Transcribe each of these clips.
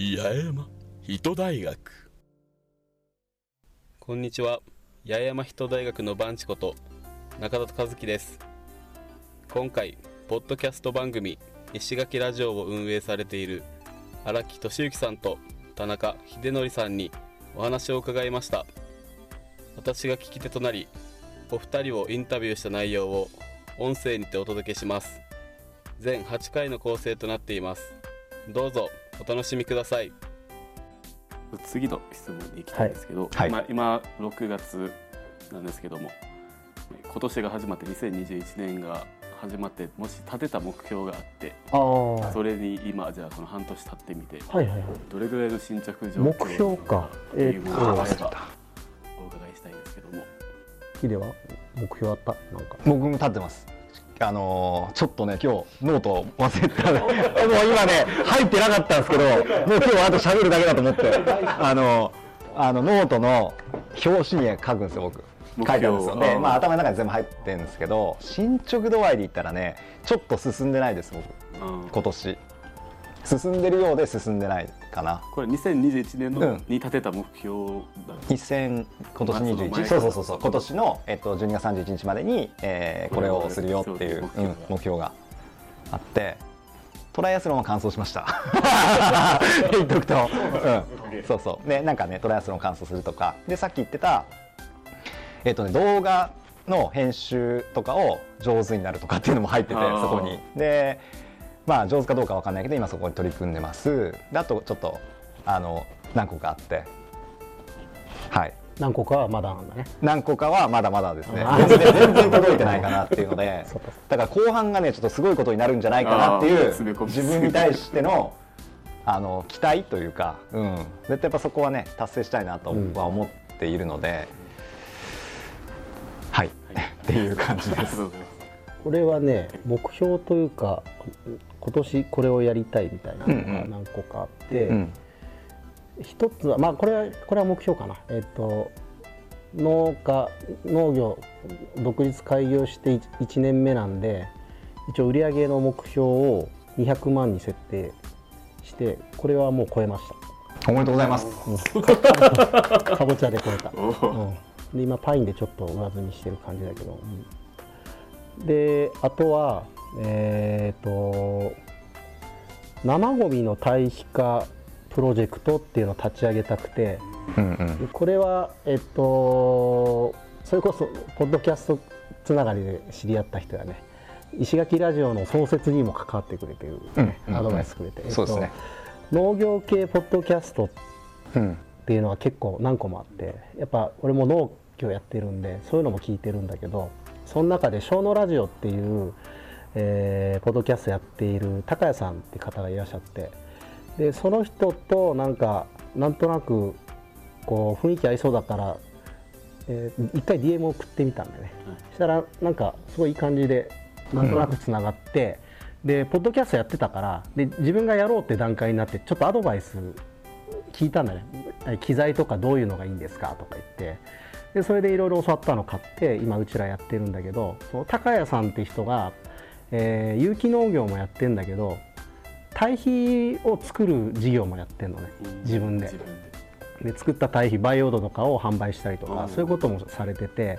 八重山。人大学。こんにちは。八重山人大学のバンチこと中田和樹です。今回ポッドキャスト番組石垣ラジオを運営されている荒木俊之さんと田中秀則さんにお話を伺いました。私が聞き手となりお二人をインタビューした内容を音声にてお届けします。全8回の構成となっています。どうぞ。お楽しみください。次の質問に行きたいんですけど、はい。まあ、今6月なんですけども今年が始まって2021年が始まってもし立てた目標があってそれに今じゃあこの半年経ってみていはいはい。どれぐらいの進捗状況目標か。っていうものがあればお伺いしたいんですけども。ヒデは目標あった？なんか。僕も立ってますあのーちょっとね今日ノート忘れてた もう今ね入ってなかったんですけどもう今日はあと喋るだけだと思って。あのあのノートの表紙に書くんですよ僕。書いてあるんですよ。で、まあ、頭の中に全部入ってるんですけど進捗度合いで言ったらねちょっと進んでないです僕。うん。今年。進んでるようで進んでないかな。これ2021年の、うん。に立てた目標だ。2000今年まあその前21そうそう。そうそう今年の、えっと、12月31日までに、えーこれをするよっていうそう。うん目標があってトライアスロンは完走しました。言っとくと、うん、そうそう。でなんかねトライアスロン完走するとか。でさっき言ってたえっとね動画の編集とかを上手になるとかっていうのも入っててあー。そこに。でまあ上手かどうかわかんないけど今そこに取り組んでます。であとちょっとあの何個かあって。はい。何個かはまだなんだね。何個かはまだまだですね。全然全然届いてないかなっていうので。だから後半がねちょっとすごいことになるんじゃないかなっていう自分に対してのあの期待というか、うん、絶対やっぱそこはね達成したいなとうんは思っているので、はい、っていう感じです。これはね目標というか今年これをやりたいみたいなのがうんうん。何個かあって、うん。一つはまあこれはこれは目標かな。えっ、と農家農業独立開業して1年目なんで一応売上の目標を200万に設定してこれはもう超えました。おめでとうございます。かぼちゃで超えた、うん、で今パインでちょっと上積みしてる感じだけど、うん。であとはえっ、と生ゴミの堆肥化プロジェクトっていうのを立ち上げたくてうんうん。でこれはえっとそれこそポッドキャストつながりで知り合った人やね石垣ラジオの創設にも関わってくれてる、うんうんアドバイスくれて、えっとそうですね。農業系ポッドキャストっていうのは結構何個もあってやっぱ俺も農業やってるんでそういうのも聞いてるんだけどその中で小野ラジオっていう、えーポッドキャストやっている高谷さんって方がいらっしゃってでその人となんかなんとなくこう雰囲気合いそうだから、えー一回 DM を送ってみたんだよね、そしたらなんかすごいいい感じでなんとなくつながって、でポッドキャストやってたからで自分がやろうって段階になってちょっとアドバイス聞いたんだね。機材とかどういうのがいいんですかとか言って。でそれでいろいろ教わったの買って今うちらやってるんだけどその高谷さんって人が、えー有機農業もやってんだけど堆肥を作る事業もやってんのね自分で。で。で作った堆肥バイオードとかを販売したりとか、うん。そういうこともされてて。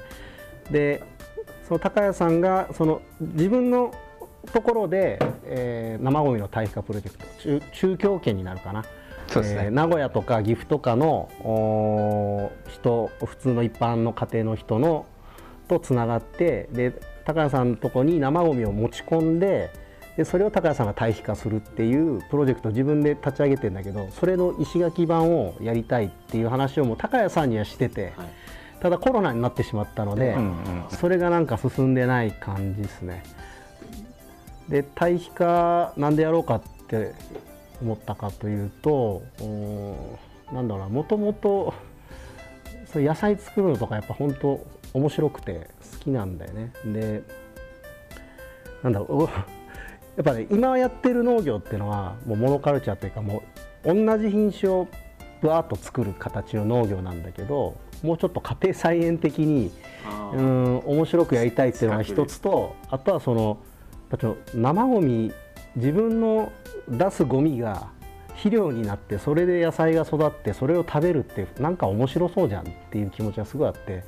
でその高谷さんがその自分のところで、えー生ゴミの堆肥化プロジェクト中中京圏になるかな。そうですね。えー名古屋とか岐阜とかの人普通の一般の家庭の人のとつながってで高谷さんのとこに生ゴミを持ち込んででそれを高谷さんが堆肥化するっていうプロジェクトを自分で立ち上げてるんだけどそれの石垣版をやりたいっていう話をもう高谷さんにはしてて、はいただコロナになってしまったので、うんうんそれがなんか進んでない感じですね。で堆肥化なんでやろうかって思ったかというとなんだろうなもともと野菜作るのとかやっぱ本当面白くて好きなんだよね。でなんだろうお やっぱね今やってる農業っていうのはもうモノカルチャーというかもう同じ品種をぶわーっと作る形の農業なんだけどもうちょっと家庭菜園的にうん面白くやりたいっていうのが一つとあとはその生ゴミ自分の出すゴミが肥料になってそれで野菜が育ってそれを食べるってなんか面白そうじゃんっていう気持ちがすごいあって、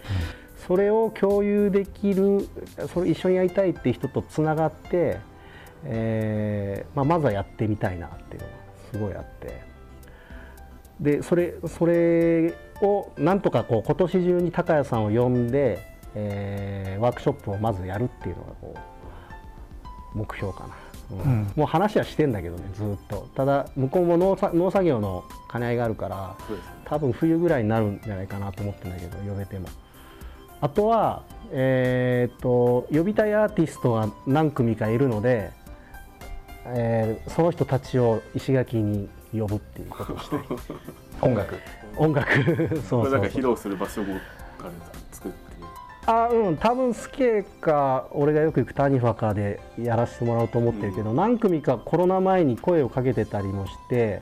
それを共有できるそれ一緒にやりたいっていう人とつながって、えーまあ、まずはやってみたいなっていうのがすごいあって。でそれそれをなんとかこう今年中に高谷さんを呼んで、えーワークショップをまずやるっていうのがこう目標かな。うん。もう話はしてんだけどねずっと。ただ向こうも農作農作業の兼ね合いがあるから多分冬ぐらいになるんじゃないかなと思ってんだけど呼べてもあとはえーっと呼びたいアーティストが何組かいるので、えーその人たちを石垣に呼ぶっていうことをしたい。音楽。音楽。そうそうそう。これなんか披露する場所作って。あうん。多分スケか俺がよく行くタニファかでやらせてもらおうと思ってるけど、何組かコロナ前に声をかけてたりもして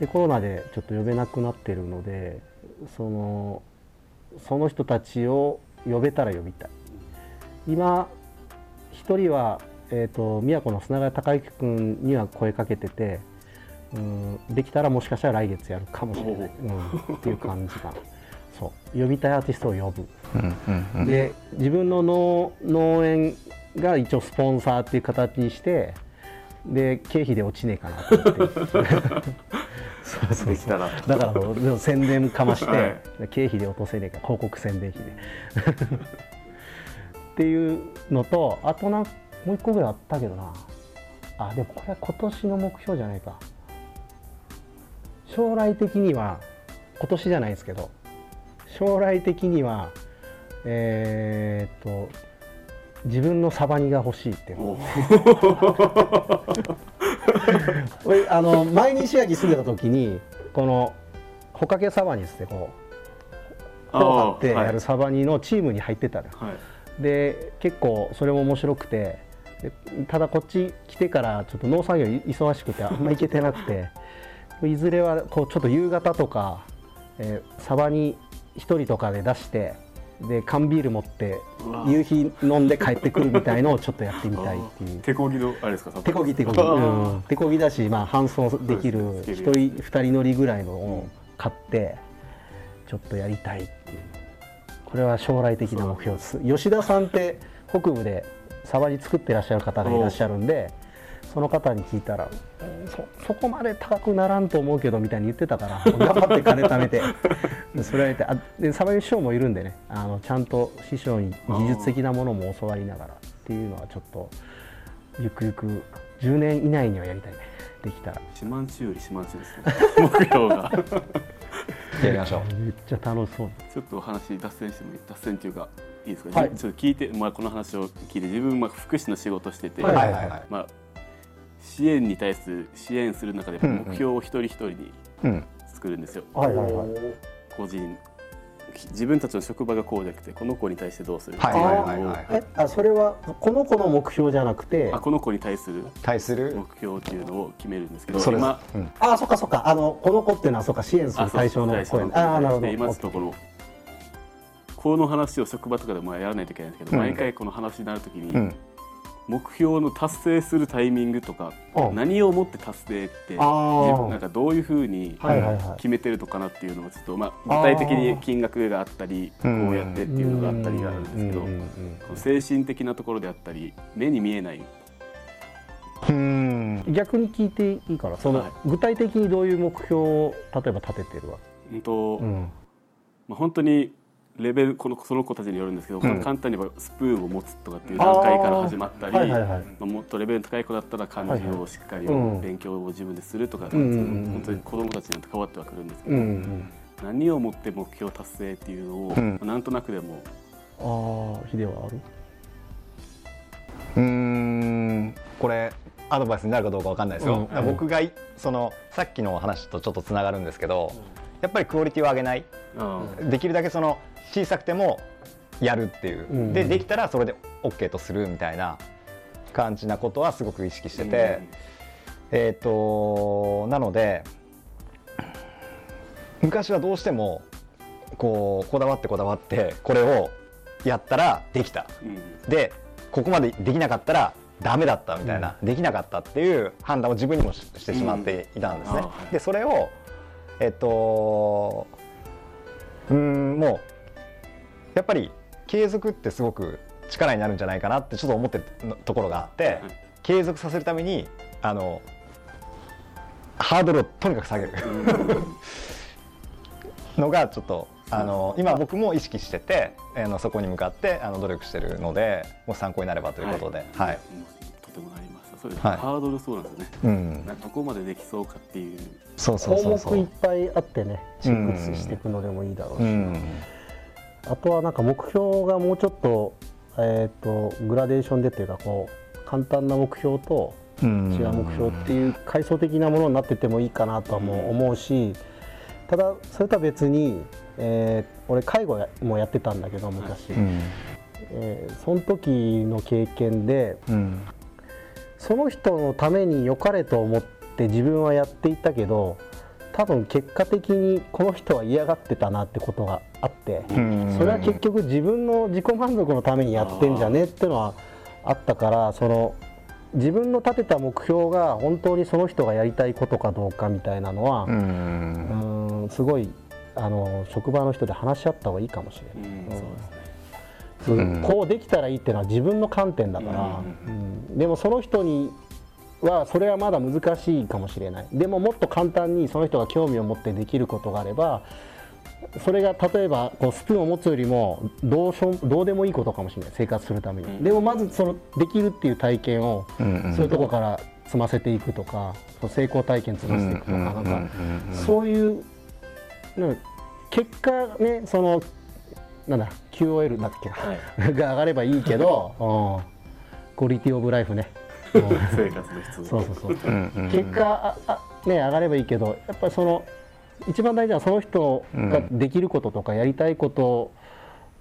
でコロナでちょっと呼べなくなってるのでそのその人たちを呼べたら呼びたい。今一人は、えー、と宮古の砂川隆之君には声かけてて、うん、できたらもしかしたら来月やるかもしれない、うん、っていう感じかなそう。呼びたいアーティストを呼ぶ。うんうんうん。で自分の農農園が一応スポンサーっていう形にしてで経費で落ちねえかなと思って できたらだからもうでも宣伝かまして、はい。経費で落とせねえから広告宣伝費で。っていうのとあとなんもう一個ぐらいあったけどな。あでもこれは今年の目標じゃないか。将来的には今年じゃないですけど将来的にはえーっと自分のサバニが欲しいっていうお 俺あの前に石垣住んでた時にこのホカケサバニっつってこうあ帆を張ってはい。やるサバニのチームに入ってたのよ、はい。で結構それも面白くてでただこっち来てからちょっと農作業忙しくてあんま行けてなくて いずれはこうちょっと夕方とか、えーサバに1人とかで出してで缶ビール持って夕日飲んで帰ってくるみたいのをちょっとやってみたいっていう。手こぎのあれですか？手こぎ手こぎ、うん。手こぎだし、まあ、搬送できるそうです一人二人乗りぐらいのを買ってちょっとやりたいっていう。これは将来的な目標です。吉田さんって北部でサバに作ってらっしゃる方がいらっしゃるんでその方に聞いたらうんそそこまで高くならんと思うけどみたいに言ってたから頑張って金貯めて。でそれはやりたいあでサバに師匠もいるんでねあのちゃんと師匠に技術的なものも教わりながらっていうのはちょっとゆくゆく10年以内にはやりたいね。できたら。四万十より四万十ですね。目標が。やりましょう。めっちゃ楽しそう。ちょっとお話脱線してもいい脱線っていうかいいですか、はい。じちょっと聞いて、まあ、この話を聞いて自分まあ福祉の仕事してて、はい。はいはいはい。まあ、支援に対する支援する中で目標を一人一人にうん。作るんですよ、はいはいはい。個人自分たちの職場がこうじゃなくてこの子に対してどうするはいはいはいはい。えあそれはこの子の目標じゃなくて？あこの子に対する対する？目標っていうのを決めるんですけどそれ今うん。あそっかそっか。あのこの子っていうのはそっか支援する対象の声そうそうああなるほど。で今ちょっとこのこの話を職場とかでもやらないといけないんですけど、うん。毎回この話になるときに、うん目標の達成するタイミングとか、うん。何をもって達成ってなんかどういうふうに決めてるのかなっていうのをちょっと、まあ、具体的に金額があったりこうやってっていうのがあったりがあるんですけど、精神的なところであったり目に見えない。うん。逆に聞いていいからその、はい。具体的にどういう目標を例えば立ててるわうんと、うん。まあ、本当にレベルこのその子たちによるんですけど、うん。簡単に言えばスプーンを持つとかっていう段階から始まったり、はい。はいはいまあ、もっとレベルの高い子だったら漢字をしっかりうん。勉強を自分でするとか、うん本当に子どもたちによって変わってはくるんですけど、うんうん何をもって目標達成っていうのを、うん。なんとなくでもああヒデはある？うーんこれアドバイスになるかどうかわかんないですよ、僕がいそのさっきの話とちょっとつながるんですけど、やっぱりクオリティを上げない。できるだけその小さくてもやるっていう、うん。でできたらそれで OK とするみたいな感じなことはすごく意識してて、えっ、となので昔はどうしてもこうこだわってこだわってこれをやったらできた。うん。うんでここまでできなかったらダメだったみたいな、できなかったっていう判断を自分にもししてしまっていたんですね。でそれをえっとうんもうやっぱり継続ってすごく力になるんじゃないかなってちょっと思ってるところがあって、継続させるためにあのハードルをとにかく下げる。のがちょっとあの今僕も意識しててあのそこに向かってあの努力してるのでもう参考になればということで、はい。うん。とてもなりそれ、はい。ハードルそうなんですよね。うん、などこまでできそうかっていう。そうそうそうそ項目いっう。ぱいあってねチェックしていくのでもいいだろうし、うん。あとはなんか目標がもうちょっと,、えー、とグラデーションでっていうかこう簡単な目標とうん。違う目標っていう階層的なものになっててもいいかなとはもう思うし、ただそれとは別に、えー俺介護やもやってたんだけど昔、うん。えーその時の経験でうんその人のために良かれと思って自分はやっていたけど多分結果的にこの人は嫌がってたなってことがあって。うんそれは結局自分の自己満足のためにやってんじゃねっていうのはあったからその自分の立てた目標が本当にその人がやりたいことかどうかみたいなのはう、んうんすごいあの職場の人で話し合った方がいいかもしれない。うんそうですねうんこうできたらいいっていうのは自分の観点だから、うん。でもその人にはそれはまだ難しいかもしれない。でももっと簡単にその人が興味を持ってできることがあればそれが例えばこうスプーンを持つよりもどうしょどうでもいいことかもしれない。生活するために、うん。でもまずそのできるっていう体験をうんそういうところから積ませていくとか成功体験積ませていくとか、うんなんかうんそういう結果ねそのなんだ QOL だっけな、はい。が上がればいいけど、うん。クオリティオブライフね、うん。生活の質そうそうそう。結果ああね上がればいいけどやっぱりその一番大事なのはその人ができることとかやりたいこと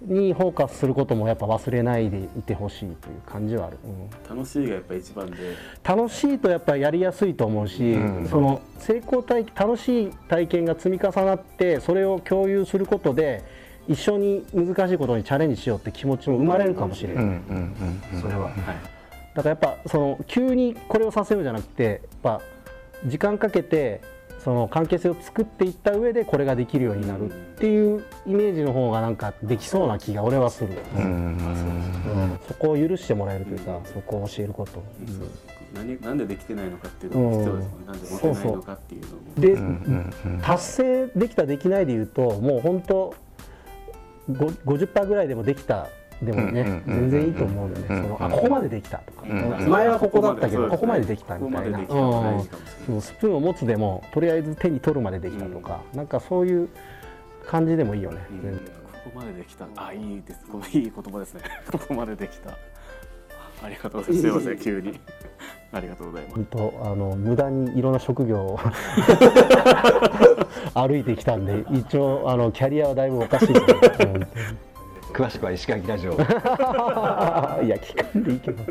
にフォーカスすることもやっぱ忘れないでいてほしいという感じはある、うん。楽しいがやっぱ一番で。楽しいとやっぱりやりやすいと思うし、うん。その成功体楽しい体験が積み重なってそれを共有することで一緒に難しいことにチャレンジしようって気持ちも生まれるかもしれない、うんうんうんそれは。はい。だからやっぱその急にこれをさせようじゃなくてやっぱ時間かけてその関係性を作っていった上でこれができるようになるっていうイメージの方がなんかできそうな気が俺はする、うんうんうんそこを許してもらえるというか、そこを教えること、そう何なん。でできてないのかっていうのも必要ですもんねなんで持てないのかっていうのもで、うんうんうん達成できたできないでいうともう本当ご50%ぐらいでもできたでもね、全然いいと思うので、うんそのあここまでできたとか、うん。前はここだったけどここまでできたみたいな、スプーンを持つでもとりあえず手に取るまでできたとか、なんかそういう感じでもいいよね、ここまでできた。あいいです。このいい言葉ですね。ここまでできた。ありがとうございます。すいません急にありがとうございます。本当あの無駄にいろんな職業を 歩いてきたんで一応あのキャリアはだいぶおかしい 詳しくは石垣ラジオ。いや聞かんでいいけど